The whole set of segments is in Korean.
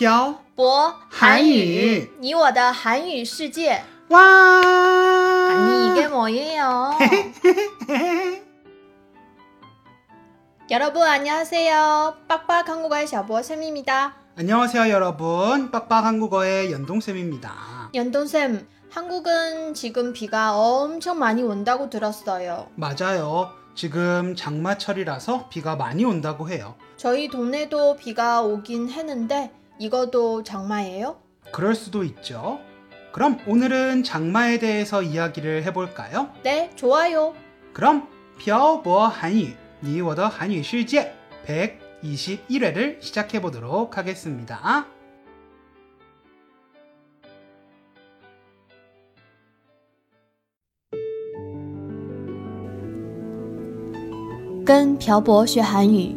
漂博韩语你我的韩语世界。 와. 아니 이게 뭐예요? 여러분 안녕하세요. 빡빡 한국어의 샤보 쌤입니다. 안녕하세요, 여러분. 빡빡 한국어의 연동쌤입니다. 연돈쌤, 한국은 지금 비가 엄청 많이 온다고 들었어요. 맞아요. 지금 장마철이라서 비가 많이 온다고 해요. 저희 동네도 비가 오긴 했는데 이것도 장마예요? 그럴 수도 있죠. 그럼 오늘은 장마에 대해서 이야기를 해볼까요? 네, 좋아요. 그럼 漂泊韩语你我的韩语世界 121회를 시작해 보도록 하겠습니다. 跟朴博学韩语，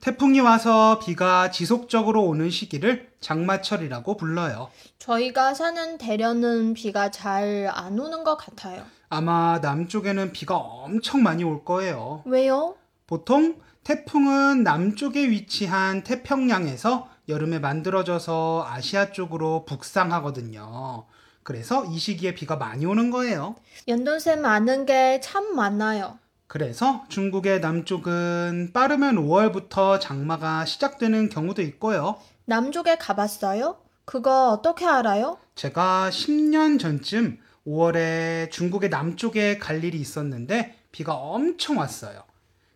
태풍이 와서 비가 지속적으로 오는 시기를 장마철이라고 불러요. 저희가 사는 대련은 비가 잘 안 오는 것 같아요. 아마 남쪽에는 비가 엄청 많이 올 거예요. 왜요? 보통 태풍은 남쪽에 위치한 태평양에서 여름에 만들어져서 아시아 쪽으로 북상하거든요. 그래서 이 시기에 비가 많이 오는 거예요. 연돈쌤 아는 게 참 많아요. 그래서 중국의 남쪽은 빠르면 5월부터 장마가 시작되는 경우도 있고요. 남쪽에 가봤어요? 그거 어떻게 알아요? 제가 10년 전쯤 5월에 중국의 남쪽에 갈 일이 있었는데 비가 엄청 왔어요.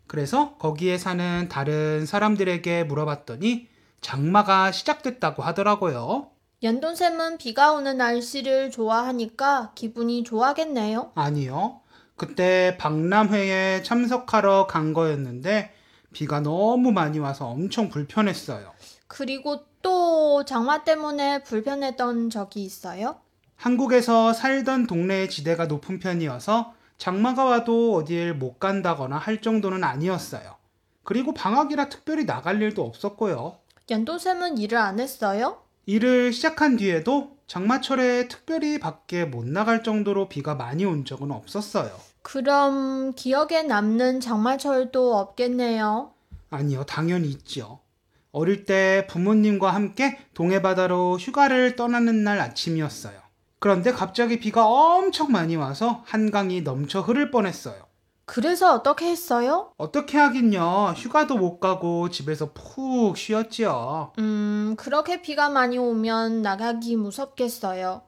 그래서 거기에 사는 다른 사람들에게 물어봤더니 장마가 시작됐다고 하더라고요. 연돈쌤은 비가 오는 날씨를 좋아하니까 기분이 좋아하겠네요. 아니요. 그때 박람회에 참석하러 간 거였는데 비가 너무 많이 와서 엄청 불편했어요. 그리고 또 장마 때문에 불편했던 적이 있어요? 한국에서 살던 동네의 지대가 높은 편이어서 장마가 와도 어딜 못 간다거나 할 정도는 아니었어요. 그리고 방학이라 특별히 나갈 일도 없었고요. 연돈쌤은 일을 안 했어요? 일을 시작한 뒤에도 장마철에 특별히 밖에 못 나갈 정도로 비가 많이 온 적은 없었어요. 그럼 기억에 남는 장마철도 없겠네요. 아니요, 당연히 있죠. 어릴 때 부모님과 함께 동해바다로 휴가를 떠나는 날 아침이었어요. 그런데 갑자기 비가 엄청 많이 와서 한강이 넘쳐 흐를 뻔했어요. 그래서 어떻게 했어요? 어떻게 하긴요. 휴가도 못 가고 집에서 푹 쉬었지요. 음, 그렇게 비가 많이 오면 나가기 무섭겠어요.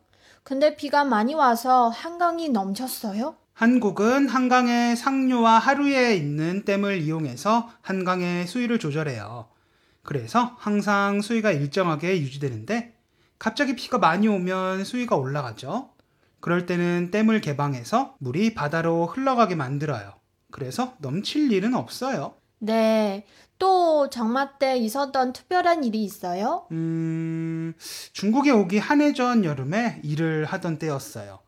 근데 비가 많이 와서 한강이 넘쳤어요? 한국은 한강의 상류와 하류에 있는 댐을 이용해서 한강의 수위를 조절해요. 그래서 항상 수위가 일정하게 유지되는데 갑자기 비가 많이 오면 수위가 올라가죠. 그럴 때는 댐을 개방해서 물이 바다로 흘러가게 만들어요. 그래서 넘칠 일은 없어요. 네. 또 장마 때 있었던 특별한 일이 있어요? 음, 중국에 오기 한 해 전 여름에 일을 하던 때였어요.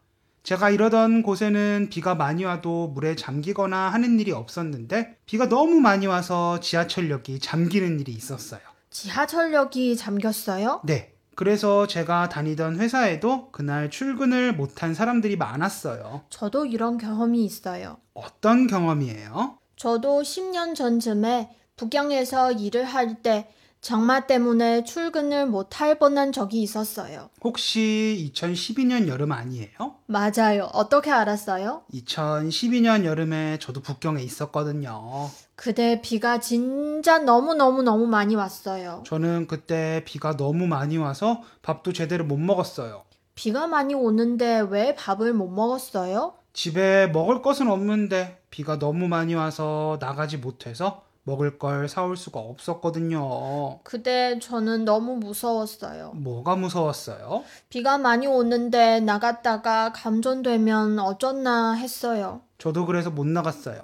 제가 이러던 곳에는 비가 많이 와도 물에 잠기거나 하는 일이 없었는데 비가 너무 많이 와서 지하철역이 잠기는 일이 있었어요. 지하철역이 잠겼어요? 네. 그래서 제가 다니던 회사에도 그날 출근을 못한 사람들이 많았어요. 저도 이런 경험이 있어요. 어떤 경험이에요? 저도 10년 전쯤에 북경에서 일을 할 때 장마 때문에 출근을 못할 뻔한 적이 있었어요. 혹시 2012년 여름 아니에요? 맞아요. 어떻게 알았어요? 2012년 여름에 저도 북경에 있었거든요. 그때 비가 진짜 너무너무너무 많이 왔어요. 저는 그때 비가 너무 많이 와서 밥도 제대로 못 먹었어요. 비가 많이 오는데 왜 밥을 못 먹었어요? 집에 먹을 것은 없는데 비가 너무 많이 와서 나가지 못해서 먹을 걸 사올 수가 없었거든요. 그때 저는 너무 무서웠어요. 뭐가 무서웠어요? 비가 많이 오는데 나갔다가 감전되면 어쩌나 했어요. 저도 그래서 못 나갔어요.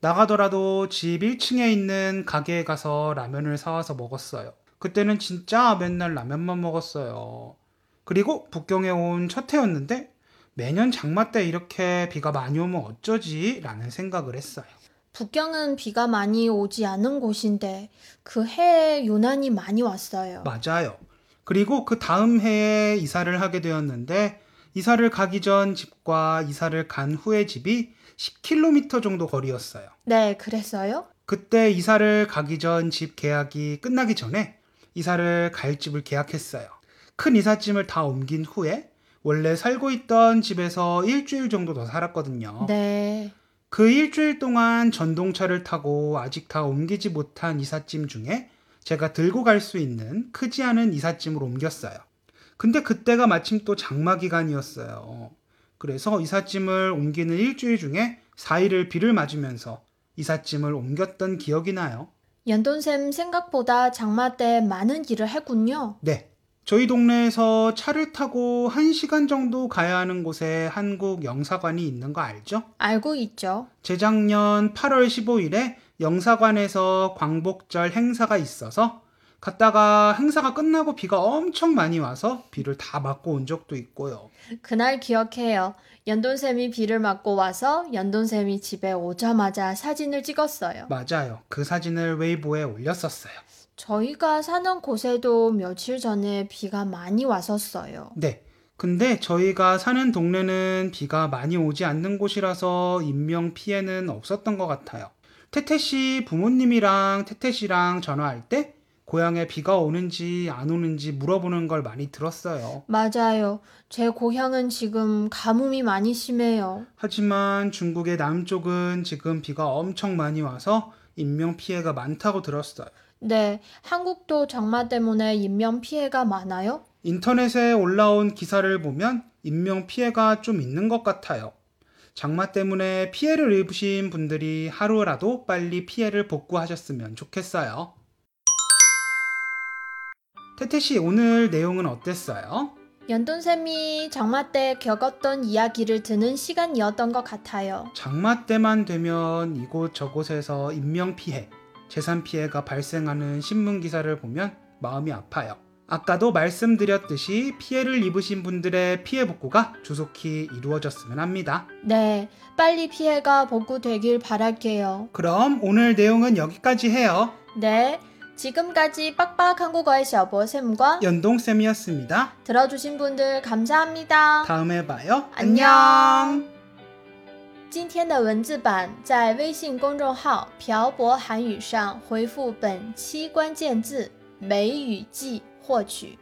나가더라도 집 1층에 있는 가게에 가서 라면을 사와서 먹었어요. 그때는 진짜 맨날 라면만 먹었어요. 그리고 북경에 온 첫 해였는데 매년 장마 때 이렇게 비가 많이 오면 어쩌지? 라는 생각을 했어요. 북경은 비가 많이 오지 않은 곳인데 그 해에 유난히 많이 왔어요. 맞아요. 그리고 그 다음 해에 이사를 하게 되었는데 이사를 가기 전 집과 이사를 간 후의 집이 10km 정도 거리였어요. 네, 그랬어요? 그때 이사를 가기 전 집 계약이 끝나기 전에 이사를 갈 집을 계약했어요. 큰 이삿짐을 다 옮긴 후에 원래 살고 있던 집에서 일주일 정도 더 살았거든요. 네. 그 일주일 동안 전동차를 타고 아직 다 옮기지 못한 이삿짐 중에 제가 들고 갈 수 있는 크지 않은 이삿짐을 옮겼어요. 근데 그때가 마침 또 장마 기간이었어요. 그래서 이삿짐을 옮기는 일주일 중에 4일을 비를 맞으면서 이삿짐을 옮겼던 기억이 나요. 연돈샘 생각보다 장마 때 많은 일을 했군요. 네. 저희 동네에서 차를 타고 1시간 정도 가야 하는 곳에 한국 영사관이 있는 거 알죠? 알고 있죠. 재작년 8월 15일에 영사관에서 광복절 행사가 있어서 갔다가 행사가 끝나고 비가 엄청 많이 와서 비를 다 맞고 온 적도 있고요. 그날 기억해요. 연돈샘이 비를 맞고 와서 연돈샘이 집에 오자마자 사진을 찍었어요. 맞아요. 그 사진을 웨이보에 올렸었어요. 저희가 사는 곳에도 며칠 전에 비가 많이 왔었어요. 네. 근데 저희가 사는 동네는 비가 많이 오지 않는 곳이라서 인명 피해는 없었던 것 같아요. 태태 씨 부모님이랑 태태 씨랑 전화할 때 고향에 비가 오는지 안 오는지 물어보는 걸 많이 들었어요. 맞아요. 제 고향은 지금 가뭄이 많이 심해요. 하지만 중국의 남쪽은 지금 비가 엄청 많이 와서 인명 피해가 많다고 들었어요. 네, 한국도 장마 때문에 인명 피해가 많아요? 인터넷에 올라온 기사를 보면 인명 피해가 좀 있는 것 같아요. 장마 때문에 피해를 입으신 분들이 하루라도 빨리 피해를 복구하셨으면 좋겠어요. 태태씨, 오늘 내용은 어땠어요? 연돈샘이 장마 때 겪었던 이야기를 듣는 시간이었던 것 같아요. 장마 때만 되면 이곳 저곳에서 인명 피해, 재산 피해가 발생하는 신문 기사를 보면 마음이 아파요. 아까도 말씀드렸듯이 피해를 입으신 분들의 피해 복구가 조속히 이루어졌으면 합니다. 네, 빨리 피해가 복구되길 바랄게요. 그럼 오늘 내용은 여기까지 해요. 네, 지금까지 빡빡 한국어의 셔보 쌤과 연동쌤이었습니다. 들어주신 분들 감사합니다. 다음에 봐요. 안녕. 안녕. 今天的文字版在微信公众号“漂泊韩语”上回复本期关键字“梅雨季”获取。